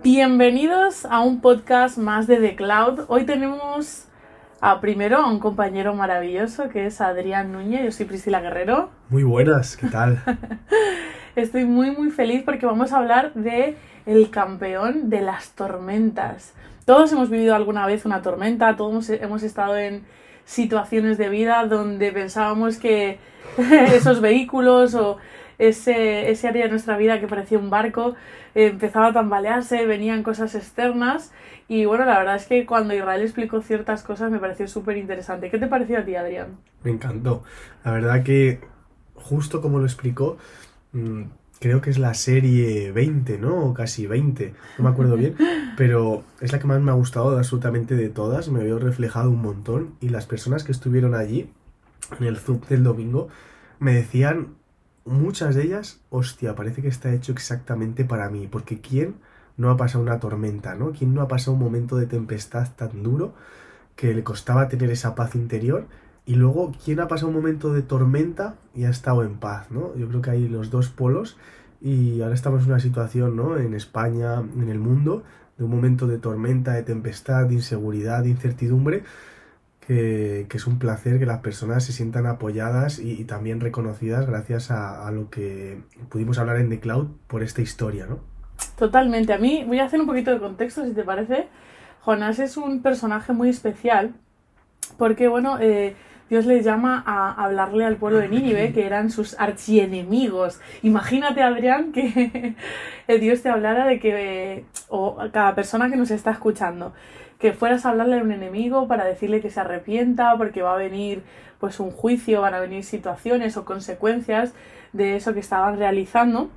Bienvenidos a un podcast más de The Cloud. Hoy tenemos a primero a un compañero maravilloso que es Adrián Núñez. Yo soy Priscila Guerrero. Muy buenas, ¿qué tal? Estoy muy muy feliz porque vamos a hablar de el campeón de las tormentas. Todos hemos vivido alguna vez una tormenta, todos hemos estado en situaciones de vida donde pensábamos que esos vehículos o ese, ese área de nuestra vida que parecía un barco eh, empezaba a tambalearse, venían cosas externas y bueno, la verdad es que cuando Israel explicó ciertas cosas me pareció súper interesante. ¿Qué te pareció a ti, Adrián? Me encantó. La verdad que justo como lo explicó, mm, creo que es la serie 20, ¿no? O casi 20, no me acuerdo bien, pero es la que más me ha gustado absolutamente de todas, me veo reflejado un montón y las personas que estuvieron allí en el Zoom del domingo me decían muchas de ellas, hostia, parece que está hecho exactamente para mí, porque ¿quién no ha pasado una tormenta, ¿no? ¿Quién no ha pasado un momento de tempestad tan duro que le costaba tener esa paz interior? Y luego, ¿quién ha pasado un momento de tormenta y ha estado en paz, ¿no? Yo creo que hay los dos polos y ahora estamos en una situación, ¿no? En España, en el mundo, de un momento de tormenta, de tempestad, de inseguridad, de incertidumbre, que, es un placer que las personas se sientan apoyadas y, también reconocidas gracias a, lo que pudimos hablar en The Cloud por esta historia, ¿no? Totalmente. A mí voy a hacer un poquito de contexto, si te parece. Jonás es un personaje muy especial porque, bueno, eh, Dios le llama a hablarle al pueblo de Nínive, que eran sus archienemigos. Imagínate, Adrián, que Dios te hablara de que, o cada persona que nos está escuchando, que fueras a hablarle a un enemigo para decirle que se arrepienta porque va a venir pues un juicio, van a venir situaciones o consecuencias de eso que estaban realizando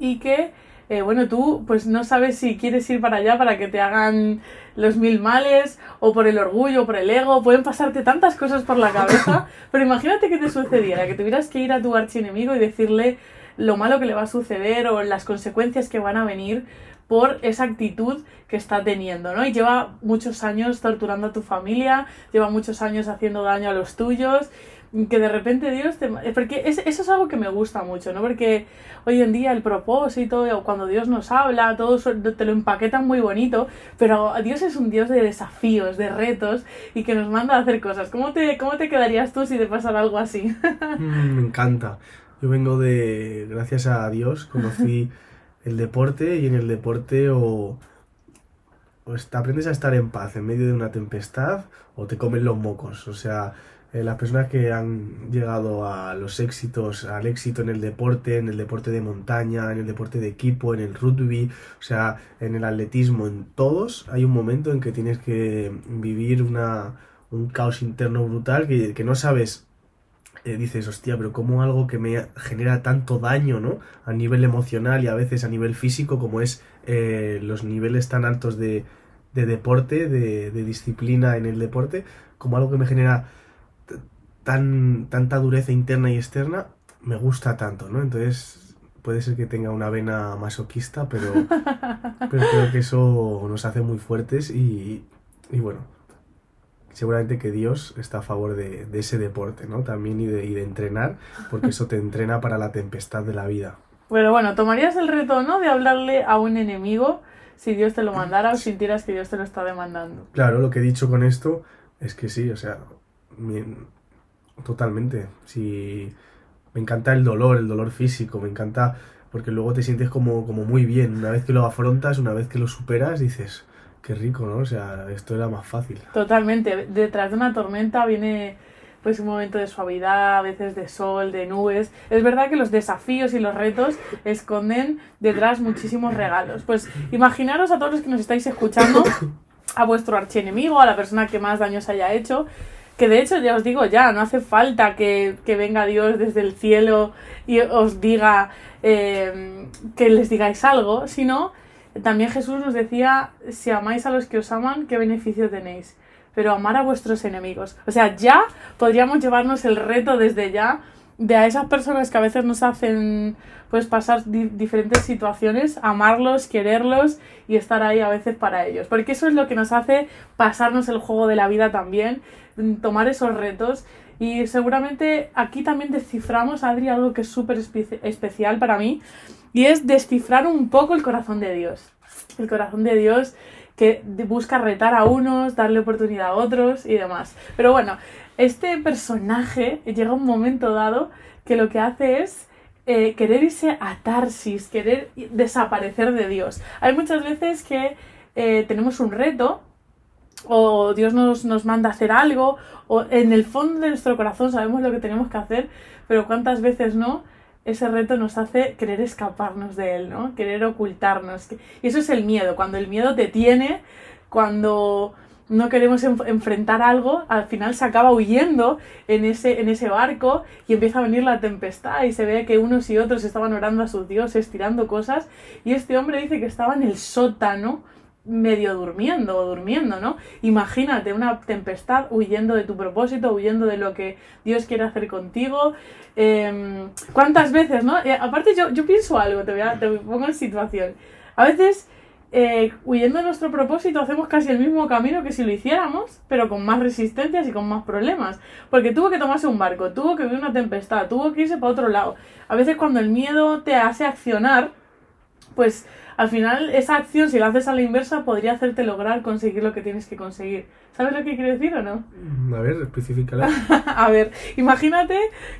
y que eh, bueno, tú pues no sabes si quieres ir para allá para que te hagan los mil males o por el orgullo, o por el ego, pueden pasarte tantas cosas por la cabeza, pero imagínate que te sucediera, que tuvieras que ir a tu archienemigo y decirle lo malo que le va a suceder o las consecuencias que van a venir por esa actitud que está teniendo, ¿no? Y lleva muchos años torturando a tu familia, lleva muchos años haciendo daño a los tuyos, que de repente Dios te... Porque eso es algo que me gusta mucho, ¿no? Porque hoy en día el propósito, o cuando Dios nos habla, todo te lo empaquetan muy bonito, pero Dios es un Dios de desafíos, de retos, y que nos manda a hacer cosas. ¿Cómo te, cómo te quedarías tú si te pasara algo así? Mm, me encanta. Yo vengo de... Gracias a Dios, conocí... el deporte y en el deporte o, o aprendes a estar en paz en medio de una tempestad o te comen los mocos. O sea, eh, las personas que han llegado a los éxitos, al éxito en el deporte, en el deporte de montaña, en el deporte de equipo, en el rugby, o sea, en el atletismo, en todos, hay un momento en que tienes que vivir una, un caos interno brutal que, que no sabes eh, dices, hostia, pero como algo que me genera tanto daño, ¿no? A nivel emocional y a veces a nivel físico, como es eh, los niveles tan altos de, de deporte, de, de, disciplina en el deporte, como algo que me genera tan, tanta dureza interna y externa, me gusta tanto, ¿no? Entonces, puede ser que tenga una vena masoquista, pero, pero creo que eso nos hace muy fuertes y, y bueno, seguramente que Dios está a favor de, ese deporte, ¿no? También y de, y de, entrenar, porque eso te entrena para la tempestad de la vida. Bueno, bueno, ¿tomarías el reto, no? De hablarle a un enemigo si Dios te lo mandara o sintieras que Dios te lo está demandando. Claro, lo que he dicho con esto es que sí, o sea, totalmente. Si me encanta el dolor, el dolor físico, me encanta porque luego te sientes como, como muy bien. Una vez que lo afrontas, una vez que lo superas, dices, Qué rico, ¿no? O sea, esto era más fácil. Totalmente. Detrás de una tormenta viene pues un momento de suavidad, a veces de sol, de nubes. Es verdad que los desafíos y los retos esconden detrás muchísimos regalos. Pues imaginaros a todos los que nos estáis escuchando, a vuestro archienemigo, a la persona que más daños haya hecho, que de hecho ya os digo ya, no hace falta que, venga Dios desde el cielo y os diga eh, que les digáis algo, sino también Jesús nos decía, si amáis a los que os aman, ¿qué beneficio tenéis? Pero amar a vuestros enemigos. O sea, ya podríamos llevarnos el reto desde ya de a esas personas que a veces nos hacen pues pasar diferentes situaciones, amarlos, quererlos y estar ahí a veces para ellos. Porque eso es lo que nos hace pasarnos el juego de la vida también, tomar esos retos. Y seguramente aquí también desciframos, Adri, algo que es súper especial para mí, y es descifrar un poco el corazón de Dios. El corazón de Dios que busca retar a unos, darle oportunidad a otros y demás. Pero bueno, este personaje llega un momento dado que lo que hace es eh, querer irse a Tarsis, querer desaparecer de Dios. Hay muchas veces que eh, tenemos un reto o Dios nos, nos manda a hacer algo o en el fondo de nuestro corazón sabemos lo que tenemos que hacer, pero cuántas veces no ese reto nos hace querer escaparnos de él, ¿no? Querer ocultarnos. Y eso es el miedo, cuando el miedo te tiene, cuando no queremos enfrentar algo, al final se acaba huyendo en ese, en ese barco y empieza a venir la tempestad y se ve que unos y otros estaban orando a sus dioses, tirando cosas y este hombre dice que estaba en el sótano medio durmiendo o durmiendo, ¿no? Imagínate una tempestad huyendo de tu propósito, huyendo de lo que Dios quiere hacer contigo. Em, ¿Cuántas veces, no? Eh, aparte yo, yo pienso algo, te, voy a, te pongo en situación. A veces eh, huyendo de nuestro propósito hacemos casi el mismo camino que si lo hiciéramos, pero con más resistencias y con más problemas. Porque tuvo que tomarse un barco, tuvo que vivir una tempestad, tuvo que irse para otro lado. A veces cuando el miedo te hace accionar, pues al final esa acción, si la haces a la inversa, podría hacerte lograr conseguir lo que tienes que conseguir. ¿Sabes lo que quiero decir o no? A ver, específicala. a ver, imagínate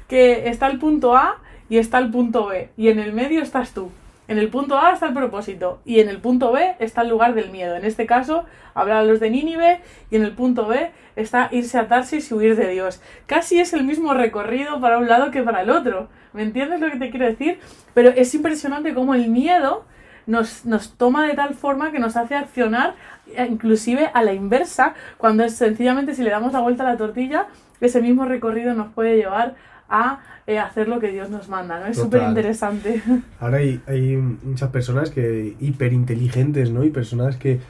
que está el punto A y está el punto B, y en el medio estás tú. En el punto A está el propósito y en el punto B está el lugar del miedo. En este caso, hablar los de Nínive y en el punto B está irse a Tarsis y huir de Dios. Casi es el mismo recorrido para un lado que para el otro. ¿Me entiendes lo que te quiero decir? Pero es impresionante cómo el miedo nos, nos toma de tal forma que nos hace accionar eh, inclusive a la inversa, cuando es sencillamente si le damos la vuelta a la tortilla, ese mismo recorrido nos puede llevar a eh, hacer lo que Dios nos manda, ¿no? Es súper interesante. Ahora hay, hay muchas personas que hiperinteligentes, ¿no? Y personas que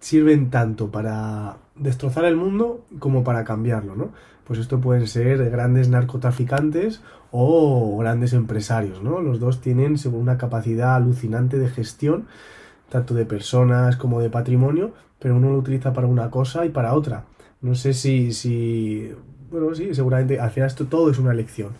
sirven tanto para destrozar el mundo como para cambiarlo, ¿no? Pues esto pueden ser grandes narcotraficantes o grandes empresarios, ¿no? Los dos tienen una capacidad alucinante de gestión, tanto de personas como de patrimonio, pero uno lo utiliza para una cosa y para otra. No sé si, si bueno, sí, seguramente al final esto todo es una elección.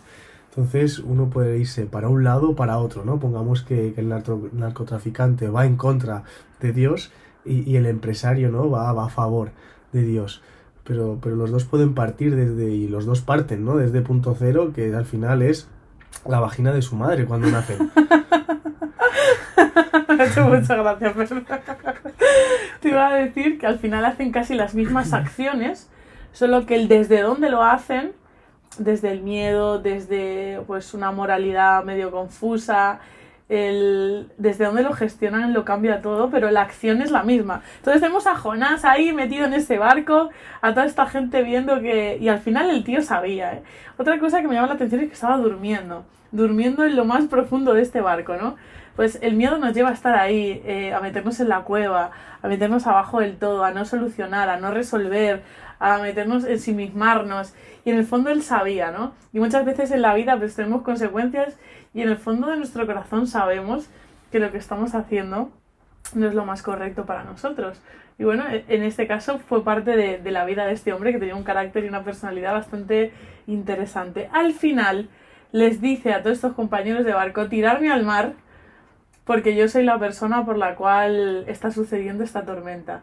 Entonces uno puede irse para un lado o para otro, ¿no? Pongamos que, el narcotraficante va en contra de Dios y, el empresario, ¿no? Va, va, a favor de Dios. Pero, pero los dos pueden partir desde, y los dos parten, ¿no? Desde punto cero, que al final es la vagina de su madre cuando nacen. Hecho mucha gracia, pero... Te iba a decir que al final hacen casi las mismas acciones, Solo que el desde dónde lo hacen, desde el miedo, desde pues una moralidad medio confusa, el, desde dónde lo gestionan lo cambia todo, pero la acción es la misma. Entonces tenemos a Jonás ahí metido en ese barco, a toda esta gente viendo que... Y al final el tío sabía. ¿eh? Otra cosa que me llama la atención es que estaba durmiendo, durmiendo en lo más profundo de este barco, ¿no? Pues el miedo nos lleva a estar ahí, eh, a meternos en la cueva, a meternos abajo del todo, a no solucionar, a no resolver, a meternos, en ensimismarnos. Y en el fondo él sabía, ¿no? Y muchas veces en la vida pues tenemos consecuencias y en el fondo de nuestro corazón sabemos que lo que estamos haciendo no es lo más correcto para nosotros. Y bueno, e, en este caso fue parte de, de la vida de este hombre que tenía un carácter y una personalidad bastante interesante. Al final les dice a todos estos compañeros de barco tirarme al mar porque yo soy la persona por la cual está sucediendo esta tormenta.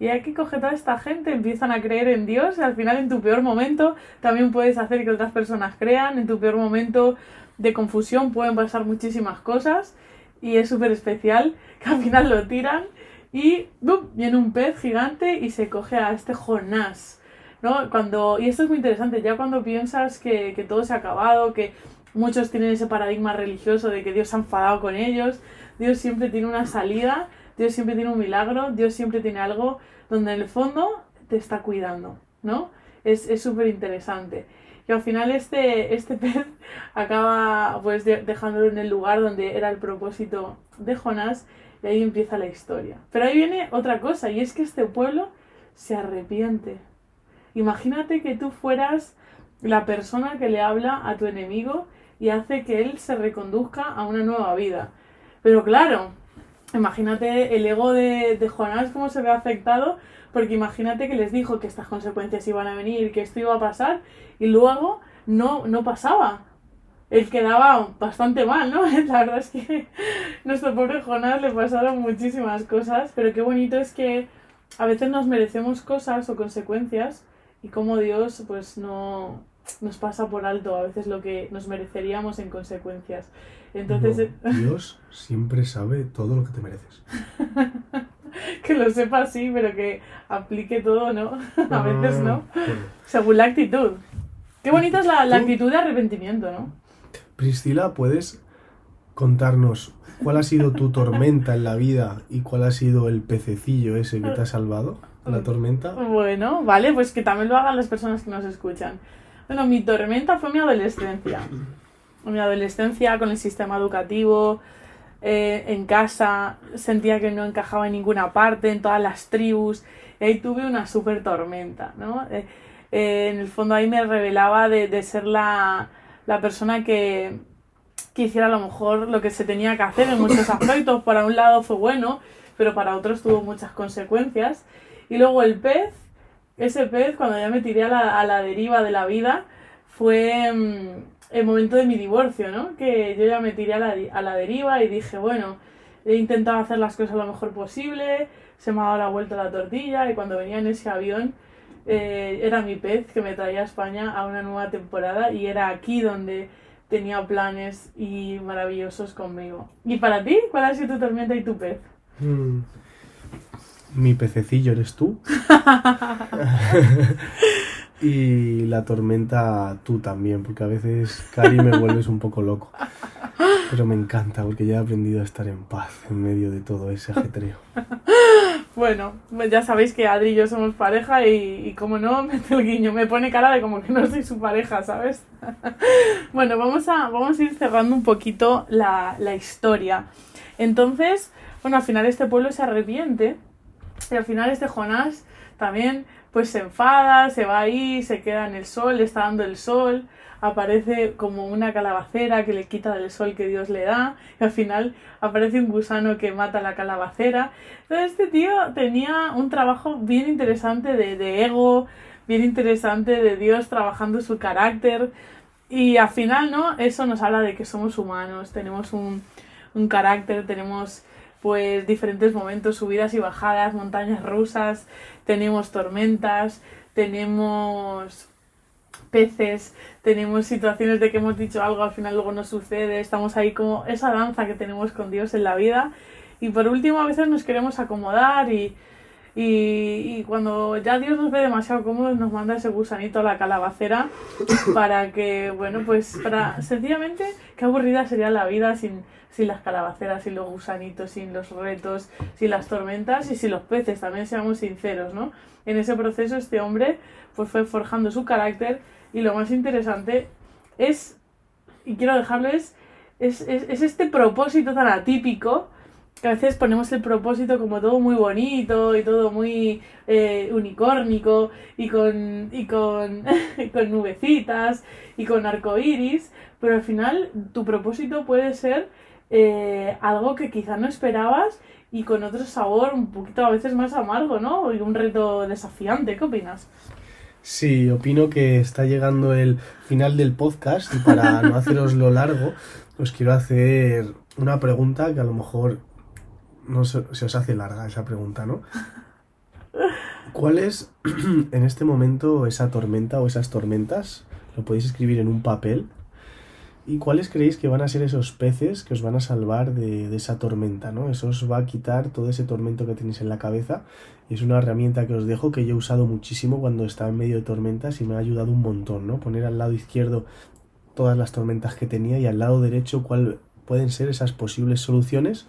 Y aquí coge toda esta gente, empiezan a creer en Dios y al final en tu peor momento también puedes hacer que otras personas crean, en tu peor momento de confusión pueden pasar muchísimas cosas y es súper especial que al final lo tiran y viene un pez gigante y se coge a este Jonás. ¿no? Cuando, y esto es muy interesante, ya cuando piensas que, que todo se ha acabado, que muchos tienen ese paradigma religioso de que Dios se ha enfadado con ellos, Dios siempre tiene una salida Dios siempre tiene un milagro, Dios siempre tiene algo donde en el fondo te está cuidando, ¿no? Es súper interesante. Y al final este, este pez acaba pues dejándolo en el lugar donde era el propósito de Jonás y ahí empieza la historia. Pero ahí viene otra cosa y es que este pueblo se arrepiente. Imagínate que tú fueras la persona que le habla a tu enemigo y hace que él se reconduzca a una nueva vida. Pero claro, Imagínate el ego de, de Jonás cómo se ve afectado, porque imagínate que les dijo que estas consecuencias iban a venir, que esto iba a pasar, y luego no, no pasaba. él quedaba bastante mal, ¿no? La verdad es que nuestro pobre Jonás le pasaron muchísimas cosas, pero qué bonito es que a veces nos merecemos cosas o consecuencias y como Dios pues no nos pasa por alto a veces lo que nos mereceríamos en consecuencias. Entonces, No, Dios siempre sabe todo lo que te mereces. que lo sepa sí, pero que aplique todo, ¿no? a veces no. Bueno. Según la actitud. Qué bonita es la, la actitud de arrepentimiento, ¿no? Priscila, ¿puedes contarnos cuál ha sido tu tormenta en la vida y cuál ha sido el pececillo ese que te ha salvado? ¿La tormenta? Bueno, vale, pues que también lo hagan las personas que nos escuchan. Bueno, mi tormenta fue mi adolescencia. Mi adolescencia con el sistema educativo, eh, en casa, sentía que no encajaba en ninguna parte, en todas las tribus, y ahí tuve una super tormenta, ¿no? Eh, eh, en el fondo ahí me revelaba de, de ser la, la persona que, que hiciera a lo mejor lo que se tenía que hacer en muchos aspectos. Para un lado fue bueno, pero para otros tuvo muchas consecuencias. Y luego el pez, ese pez, cuando ya me tiré a la, deriva de la vida, fue mm, el momento de mi divorcio, ¿no? Que yo ya me tiré a la, deriva y dije, bueno, he intentado hacer las cosas lo mejor posible, se me ha dado la vuelta la tortilla y cuando venía en ese avión eh, era mi pez que me traía a España a una nueva temporada y era aquí donde tenía planes y maravillosos conmigo. ¿Y para ti? ¿Cuál ha sido tu tormenta y tu pez? Mm. Mi pececillo eres tú. y la tormenta tú también, porque a veces, Cari, me vuelves un poco loco. Pero me encanta, porque ya he aprendido a estar en paz en medio de todo ese ajetreo. Bueno, pues ya sabéis que Adri y yo somos pareja y, y como no, mete el guiño, me pone cara de como que no soy su pareja, ¿sabes? bueno, vamos a, vamos a ir cerrando un poquito la, la historia. Entonces, bueno, al final este pueblo se arrepiente y al final este Jonás también pues se enfada, se va ahí, se queda en el sol, le está dando el sol, aparece como una calabacera que le quita del sol que Dios le da, y al final aparece un gusano que mata la calabacera. Entonces este tío tenía un trabajo bien interesante de, de ego, bien interesante de Dios trabajando su carácter, y al final, ¿no? Eso nos habla de que somos humanos, tenemos un, un carácter, tenemos pues diferentes momentos, subidas y bajadas, montañas rusas, tenemos tormentas, tenemos peces, tenemos situaciones de que hemos dicho algo, al final luego no sucede, estamos ahí como esa danza que tenemos con Dios en la vida. Y por último, a veces nos queremos acomodar y, y, y cuando ya Dios nos ve demasiado cómodos, nos manda ese gusanito a la calabacera para que, bueno, pues para sencillamente, qué aburrida sería la vida sin, sin las calabaceras, sin los gusanitos, sin los retos, sin las tormentas y sin los peces, también seamos sinceros, ¿no? En ese proceso este hombre pues fue forjando su carácter y lo más interesante es, y quiero dejarlo, es, es, es, es este propósito tan atípico que a veces ponemos el propósito como todo muy bonito y todo muy eh, unicórnico y con, y con, con nubecitas y con arcoíris, pero al final tu propósito puede ser eh, algo que quizá no esperabas y con otro sabor un poquito a veces más amargo, ¿no? Y un reto desafiante, ¿qué opinas? Sí, opino que está llegando el final del podcast y para no haceroslo largo, os quiero hacer una pregunta que a lo mejor no se, os hace larga esa pregunta, ¿no? ¿Cuál es en este momento esa tormenta o esas tormentas? Lo podéis escribir en un papel. ¿Y cuáles creéis que van a ser esos peces que os van a salvar de, de esa tormenta, ¿no? Eso os va a quitar todo ese tormento que tenéis en la cabeza. Y es una herramienta que os dejo que yo he usado muchísimo cuando estaba en medio de tormentas y me ha ayudado un montón, ¿no? Poner al lado izquierdo todas las tormentas que tenía y al lado derecho cuál pueden ser esas posibles soluciones.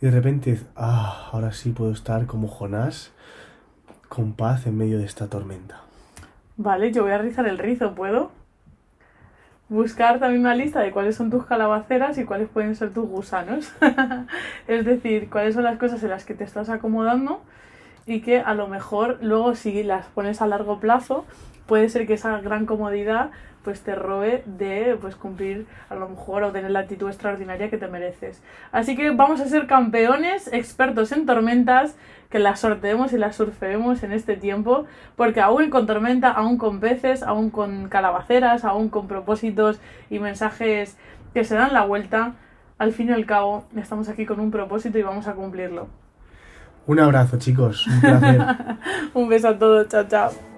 Y de repente, ah, ahora sí puedo estar como Jonás, con paz en medio de esta tormenta. Vale, yo voy a rizar el rizo, ¿puedo? Buscar también una lista de cuáles son tus calabaceras y cuáles pueden ser tus gusanos. es decir, cuáles son las cosas en las que te estás acomodando y que a lo mejor luego si las pones a largo plazo puede ser que esa gran comodidad pues te robe de pues cumplir a lo mejor o tener la actitud extraordinaria que te mereces. Así que vamos a ser campeones, expertos en tormentas, que las sorteemos y las surfeemos en este tiempo, porque aún con tormenta, aún con peces, aún con calabaceras, aún con propósitos y mensajes que se dan la vuelta, al fin y al cabo estamos aquí con un propósito y vamos a cumplirlo. Un abrazo, chicos. Un placer. un beso a todos. Chao, chao.